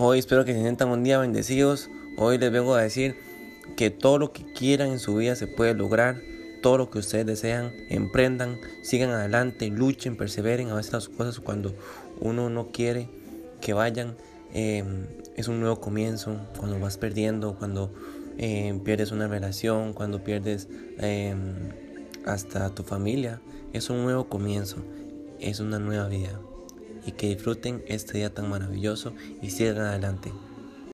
Hoy espero que se sientan un día bendecidos. Hoy les vengo a decir que todo lo que quieran en su vida se puede lograr. Todo lo que ustedes desean, emprendan, sigan adelante, luchen, perseveren. A veces las cosas cuando uno no quiere que vayan, em, es un nuevo comienzo. Cuando vas perdiendo, cuando em, pierdes una relación, cuando pierdes em, hasta tu familia, es un nuevo comienzo, es una nueva vida y que disfruten este día tan maravilloso y sigan adelante.